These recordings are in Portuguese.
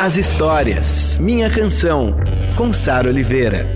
as histórias. Minha Canção, com Sara Oliveira.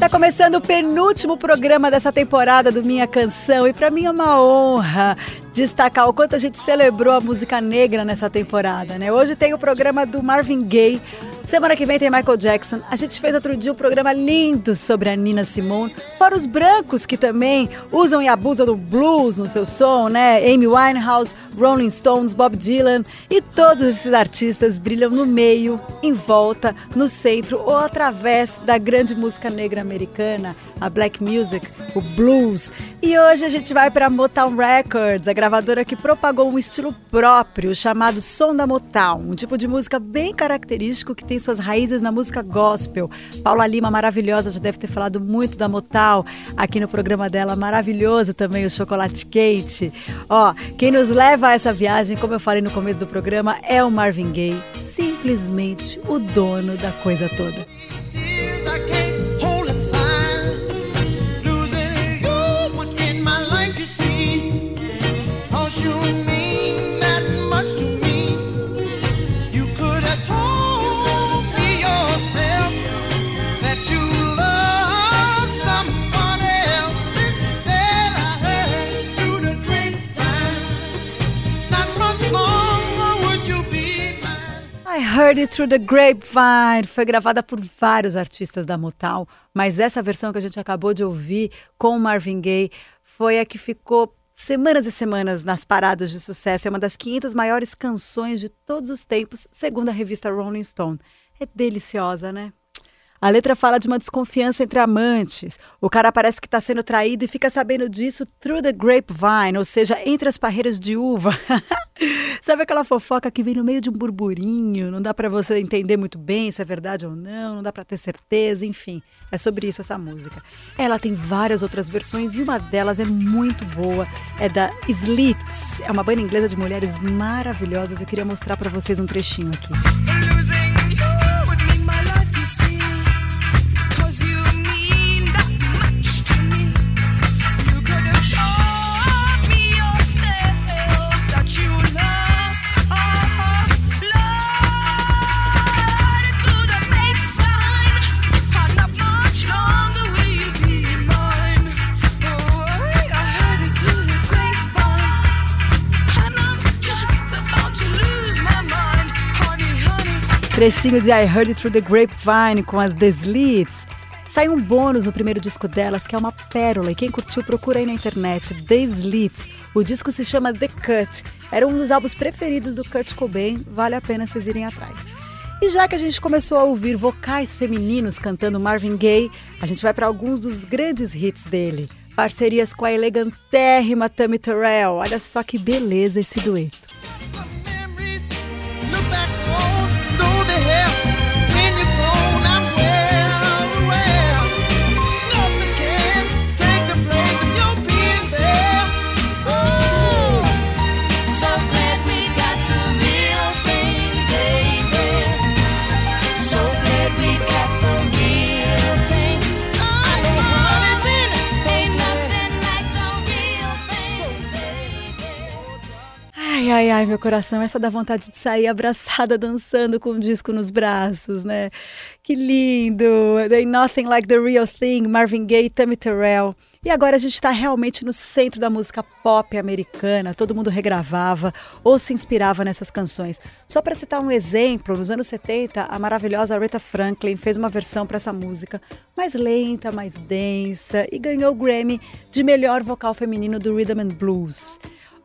Tá começando o penúltimo programa dessa temporada do Minha Canção e para mim é uma honra destacar o quanto a gente celebrou a música negra nessa temporada, né? Hoje tem o programa do Marvin Gaye, semana que vem tem Michael Jackson. A gente fez outro dia um programa lindo sobre a Nina Simone, fora os brancos que também usam e abusam do blues no seu som, né? Amy Winehouse, Rolling Stones, Bob Dylan e todos esses artistas brilham no meio, em volta, no centro ou através da grande música negra americana, a black music, o blues. E hoje a gente vai para Motown Records, a gravadora que propagou um estilo próprio chamado som da Motown, um tipo de música bem característico que tem suas raízes na música gospel. Paula Lima, maravilhosa, já deve ter falado muito da Motown aqui no programa dela, maravilhoso também o chocolate quente. Ó, quem nos leva a essa viagem, como eu falei no começo do programa, é o Marvin Gaye, simplesmente o dono da coisa toda. Heard It Through the Grapevine. Foi gravada por vários artistas da Motown, mas essa versão que a gente acabou de ouvir com Marvin Gaye foi a que ficou semanas e semanas nas paradas de sucesso. É uma das 500 maiores canções de todos os tempos, segundo a revista Rolling Stone. É deliciosa, né? A letra fala de uma desconfiança entre amantes. O cara parece que está sendo traído e fica sabendo disso through the grapevine, ou seja, entre as parreiras de uva. Sabe aquela fofoca que vem no meio de um burburinho? Não dá para você entender muito bem se é verdade ou não, não dá para ter certeza, enfim. É sobre isso essa música. Ela tem várias outras versões e uma delas é muito boa. É da Slits. É uma banda inglesa de mulheres maravilhosas. Eu queria mostrar para vocês um trechinho aqui. Trechinho de I Heard It Through the Grapevine com as The Slits. Saiu um bônus no primeiro disco delas, que é uma pérola, e quem curtiu procura aí na internet, The Slits. O disco se chama The Cut. Era um dos álbuns preferidos do Kurt Cobain, vale a pena vocês irem atrás. E já que a gente começou a ouvir vocais femininos cantando Marvin Gaye, a gente vai para alguns dos grandes hits dele. Parcerias com a elegantérrima Tammy Terrell. Olha só que beleza esse dueto. Ai, ai, meu coração, essa dá vontade de sair abraçada, dançando com o disco nos braços, né? Que lindo! They Nothing Like the Real Thing, Marvin Gaye, Tammy Terrell. E agora a gente está realmente no centro da música pop americana, todo mundo regravava ou se inspirava nessas canções. Só para citar um exemplo, nos anos 70, a maravilhosa Aretha Franklin fez uma versão para essa música, mais lenta, mais densa, e ganhou o Grammy de melhor vocal feminino do Rhythm and Blues.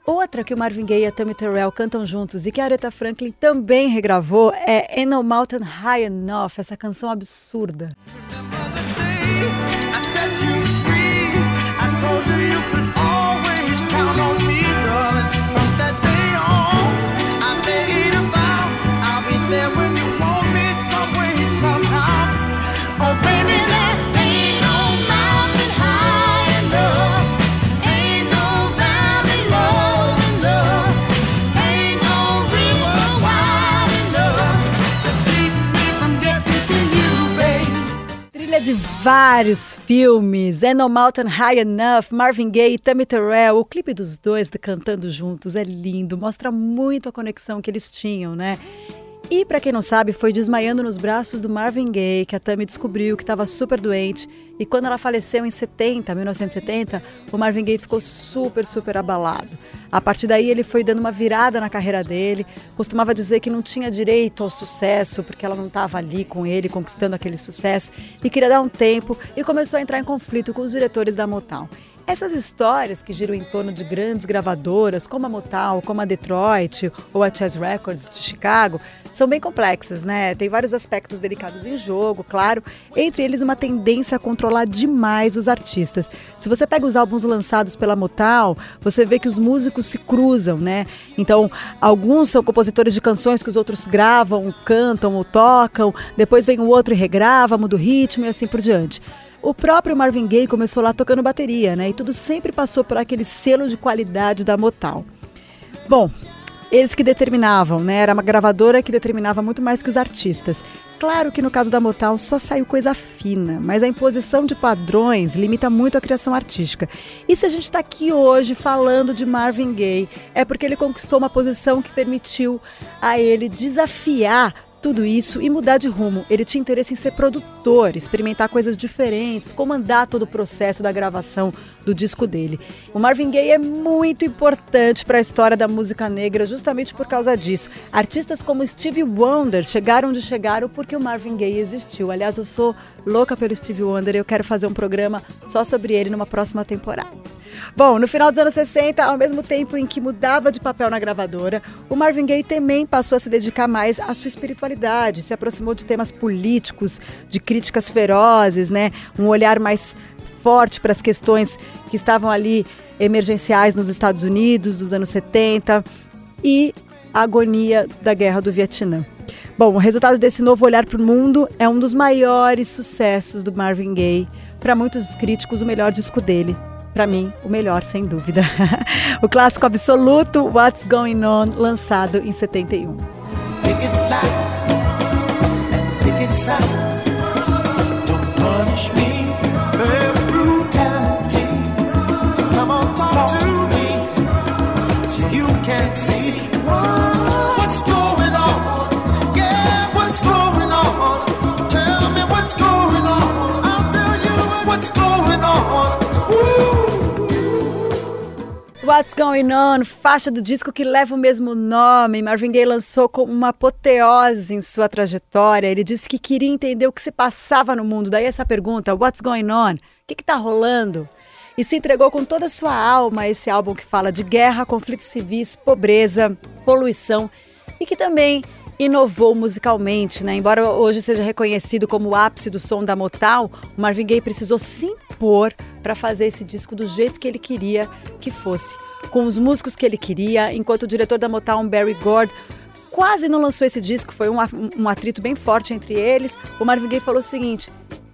Outra que o Marvin Gaye e a Tammy Terrell cantam juntos e que a Aretha Franklin também regravou é Ain't No Mountain High Enough, essa canção absurda. Vários filmes. And No Mountain High Enough, Marvin Gaye Tammy Terrell. O clipe dos dois cantando juntos é lindo, mostra muito a conexão que eles tinham, né? E para quem não sabe, foi desmaiando nos braços do Marvin Gaye que a Tammy descobriu que estava super doente. E quando ela faleceu em 70, 1970, o Marvin Gaye ficou super, super abalado. A partir daí ele foi dando uma virada na carreira dele. Costumava dizer que não tinha direito ao sucesso porque ela não estava ali com ele conquistando aquele sucesso e queria dar um tempo e começou a entrar em conflito com os diretores da Motown. Essas histórias que giram em torno de grandes gravadoras, como a Motown, como a Detroit ou a Chess Records de Chicago, são bem complexas, né? Tem vários aspectos delicados em jogo, claro, entre eles uma tendência a controlar demais os artistas. Se você pega os álbuns lançados pela Motown, você vê que os músicos se cruzam, né? Então, alguns são compositores de canções que os outros gravam, cantam ou tocam, depois vem o outro e regrava, muda o ritmo e assim por diante. O próprio Marvin Gaye começou lá tocando bateria, né? E tudo sempre passou por aquele selo de qualidade da Motown. Bom, eles que determinavam, né? Era uma gravadora que determinava muito mais que os artistas. Claro que no caso da Motown só saiu coisa fina, mas a imposição de padrões limita muito a criação artística. E se a gente está aqui hoje falando de Marvin Gaye, é porque ele conquistou uma posição que permitiu a ele desafiar tudo isso e mudar de rumo. Ele tinha interesse em ser produtor, experimentar coisas diferentes, comandar todo o processo da gravação do disco dele. O Marvin Gaye é muito importante para a história da música negra justamente por causa disso. Artistas como Stevie Wonder chegaram de chegaram porque o Marvin Gaye existiu. Aliás, eu sou louca pelo Stevie Wonder e eu quero fazer um programa só sobre ele numa próxima temporada. Bom, no final dos anos 60, ao mesmo tempo em que mudava de papel na gravadora, o Marvin Gaye também passou a se dedicar mais à sua espiritualidade, se aproximou de temas políticos, de críticas ferozes, né? Um olhar mais forte para as questões que estavam ali emergenciais nos Estados Unidos dos anos 70 e a agonia da guerra do Vietnã. Bom, o resultado desse novo olhar para o mundo é um dos maiores sucessos do Marvin Gaye. Para muitos críticos, o melhor disco dele, para mim, o melhor, sem dúvida. o clássico absoluto What's Going On, lançado em 71. see What's Going On, faixa do disco que leva o mesmo nome. Marvin Gaye lançou como uma apoteose em sua trajetória. Ele disse que queria entender o que se passava no mundo. Daí essa pergunta, What's Going On? O que está rolando? E se entregou com toda a sua alma a esse álbum que fala de guerra, conflitos civis, pobreza, poluição e que também inovou musicalmente, né? Embora hoje seja reconhecido como o ápice do som da Motown, o Marvin Gaye precisou se impor para fazer esse disco do jeito que ele queria que fosse, com os músicos que ele queria, enquanto o diretor da Motown, Barry Gord, quase não lançou esse disco, foi um, um atrito bem forte entre eles. O Marvin Gaye falou o seguinte: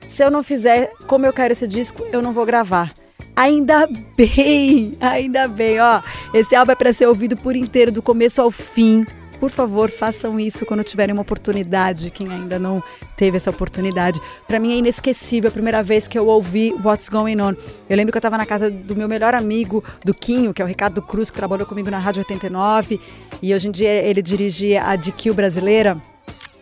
se eu não fizer como eu quero esse disco, eu não vou gravar. Ainda bem, ainda bem, ó. Esse álbum é para ser ouvido por inteiro, do começo ao fim. Por favor, façam isso quando tiverem uma oportunidade, quem ainda não teve essa oportunidade. Para mim é inesquecível a primeira vez que eu ouvi What's Going On. Eu lembro que eu estava na casa do meu melhor amigo, do Quinho, que é o Ricardo Cruz, que trabalhou comigo na Rádio 89, e hoje em dia ele dirige a DQ brasileira.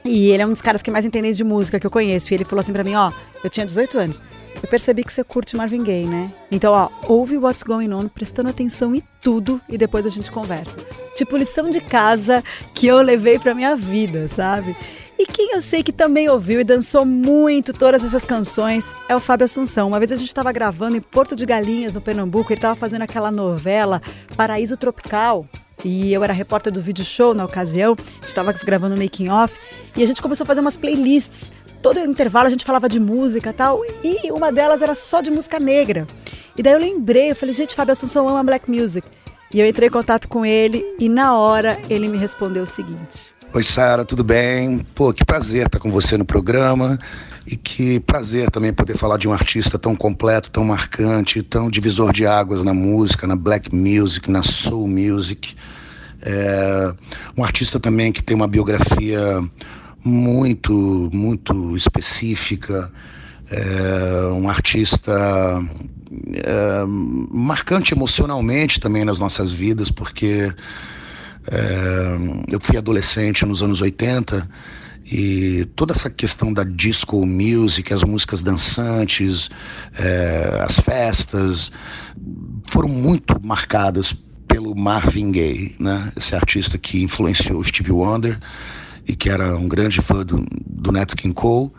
E ele é um dos caras que mais entendem de música que eu conheço. E ele falou assim para mim, ó, eu tinha 18 anos. Eu percebi que você curte Marvin Gaye, né? Então, ó, ouve What's Going On, prestando atenção em tudo e depois a gente conversa. Tipo lição de casa que eu levei pra minha vida, sabe? E quem eu sei que também ouviu e dançou muito todas essas canções é o Fábio Assunção. Uma vez a gente estava gravando em Porto de Galinhas, no Pernambuco, ele estava fazendo aquela novela Paraíso Tropical. E eu era repórter do vídeo show na ocasião, estava gravando o making off e a gente começou a fazer umas playlists todo intervalo a gente falava de música e tal, e uma delas era só de música negra. E daí eu lembrei, eu falei, gente, Fábio Assunção ama black music. E eu entrei em contato com ele e na hora ele me respondeu o seguinte. Oi, Sara, tudo bem? Pô, que prazer estar com você no programa e que prazer também poder falar de um artista tão completo, tão marcante, tão divisor de águas na música, na black music, na soul music. É, um artista também que tem uma biografia muito, muito específica, é um artista é, marcante emocionalmente também nas nossas vidas, porque é, eu fui adolescente nos anos 80 e toda essa questão da disco music, as músicas dançantes, as festas, foram muito marcadas pelo Marvin Gaye, né? esse artista que influenciou Stevie Wonder e que era um grande fã do, do Nat King Cole.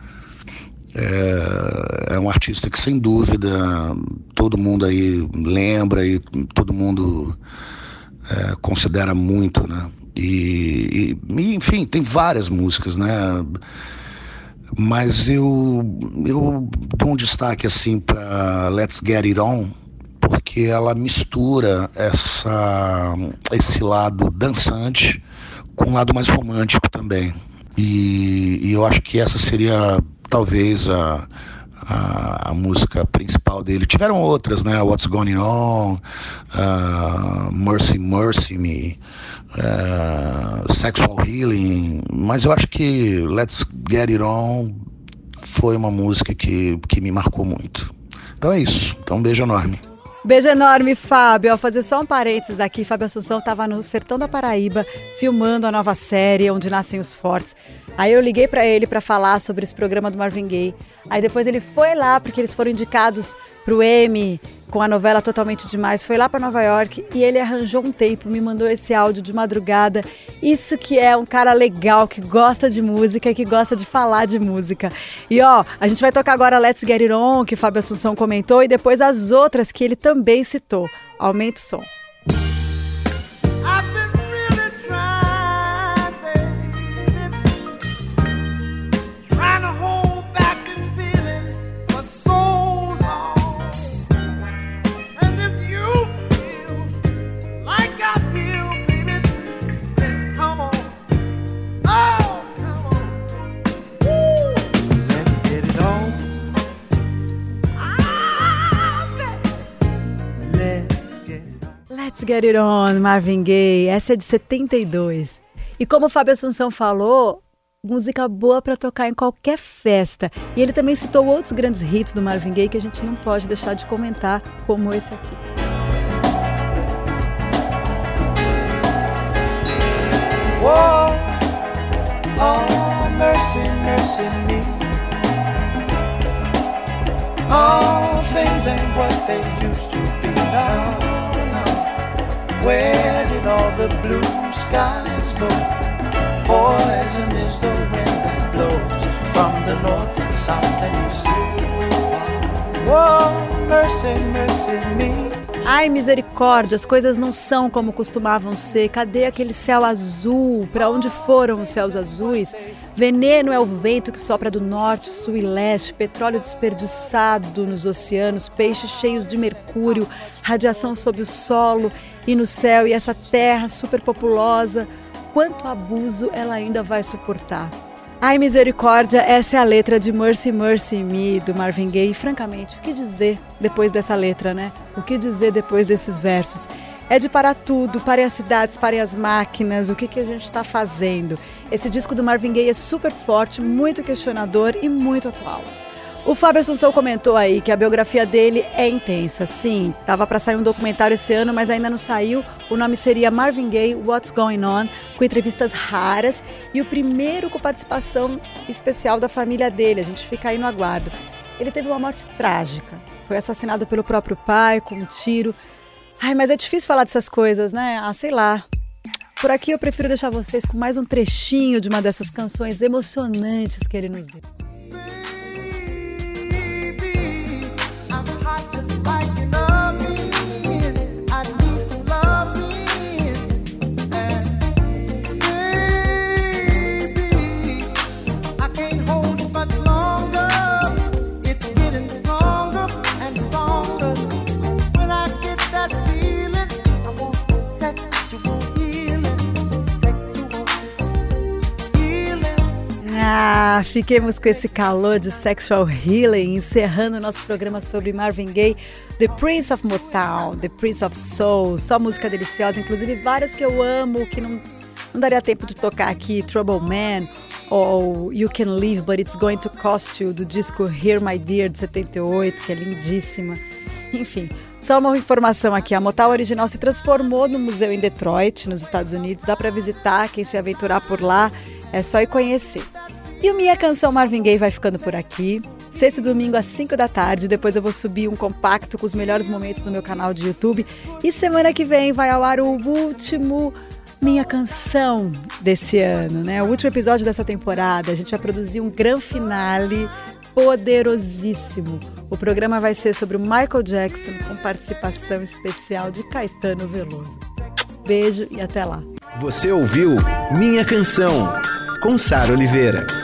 É, é, um artista que, sem dúvida, todo mundo aí lembra e todo mundo é, considera muito, né? E, e, enfim, tem várias músicas, né? Mas eu, eu dou um destaque assim para Let's Get It On, porque ela mistura essa, esse lado dançante com um lado mais romântico também. E, e eu acho que essa seria talvez a, a, a, música principal dele. Tiveram outras, né? What's Going On, uh, Mercy Mercy Me, uh, Sexual Healing, mas eu acho que Let's Get It On foi uma música que, que me marcou muito. Então é isso. Então um beijo enorme. Beijo enorme, Fábio. Ao fazer só um parênteses aqui, Fábio Assunção estava no sertão da Paraíba filmando a nova série Onde Nascem os Fortes. Aí eu liguei para ele para falar sobre esse programa do Marvin Gaye. Aí depois ele foi lá porque eles foram indicados pro Emmy com a novela Totalmente Demais. Foi lá para Nova York e ele arranjou um tempo, me mandou esse áudio de madrugada. Isso que é um cara legal, que gosta de música e que gosta de falar de música. E ó, a gente vai tocar agora Let's Get It On, que Fábio Assunção comentou, e depois as outras que ele também citou. Aumenta o som. Let's Get It On, Marvin Gaye. Essa é de 72. E como o Fábio Assunção falou, música boa para tocar em qualquer festa. E ele também citou outros grandes hits do Marvin Gaye que a gente não pode deixar de comentar, como esse aqui. Whoa, oh, mercy, mercy me. All things ain't what they used to be now. Where did all the blue skies go? Poison is the wind that blows from the north and south and east. Oh, mercy, mercy me. Ai, misericórdia, as coisas não são como costumavam ser. Cadê aquele céu azul? Para onde foram os céus azuis? Veneno é o vento que sopra do norte, sul e leste, petróleo desperdiçado nos oceanos, peixes cheios de mercúrio, radiação sob o solo e no céu, e essa terra superpopulosa, quanto abuso ela ainda vai suportar. Ai, misericórdia, essa é a letra de Mercy Mercy Me, do Marvin Gaye. E, francamente, o que dizer depois dessa letra, né? O que dizer depois desses versos? É de parar tudo, pare as cidades, pare as máquinas, o que, que a gente está fazendo. Esse disco do Marvin Gaye é super forte, muito questionador e muito atual. O Fábio Assunção comentou aí que a biografia dele é intensa. Sim, tava para sair um documentário esse ano, mas ainda não saiu. O nome seria Marvin Gaye What's Going On, com entrevistas raras e o primeiro com participação especial da família dele. A gente fica aí no aguardo. Ele teve uma morte trágica. Foi assassinado pelo próprio pai com um tiro. Ai, mas é difícil falar dessas coisas, né? Ah, sei lá. Por aqui eu prefiro deixar vocês com mais um trechinho de uma dessas canções emocionantes que ele nos deu. Fiquemos com esse calor de Sexual Healing, encerrando nosso programa sobre Marvin Gaye, The Prince of Motown, The Prince of Soul, só música deliciosa, inclusive várias que eu amo, que não Não daria tempo de tocar aqui Trouble Man ou You Can Live But It's Going to Cost You, do disco Here My Dear, de 78, que é lindíssima. Enfim, só uma informação aqui: a Motal original se transformou no museu em Detroit, nos Estados Unidos. Dá para visitar, quem se aventurar por lá, é só ir conhecer. E o Minha Canção Marvin Gaye vai ficando por aqui. Sexta e domingo às 5 da tarde. Depois eu vou subir um compacto com os melhores momentos no meu canal de YouTube. E semana que vem vai ao ar o último Minha Canção desse ano, né? O último episódio dessa temporada. A gente vai produzir um grande finale poderosíssimo. O programa vai ser sobre o Michael Jackson com participação especial de Caetano Veloso. Beijo e até lá. Você ouviu Minha Canção com Sara Oliveira.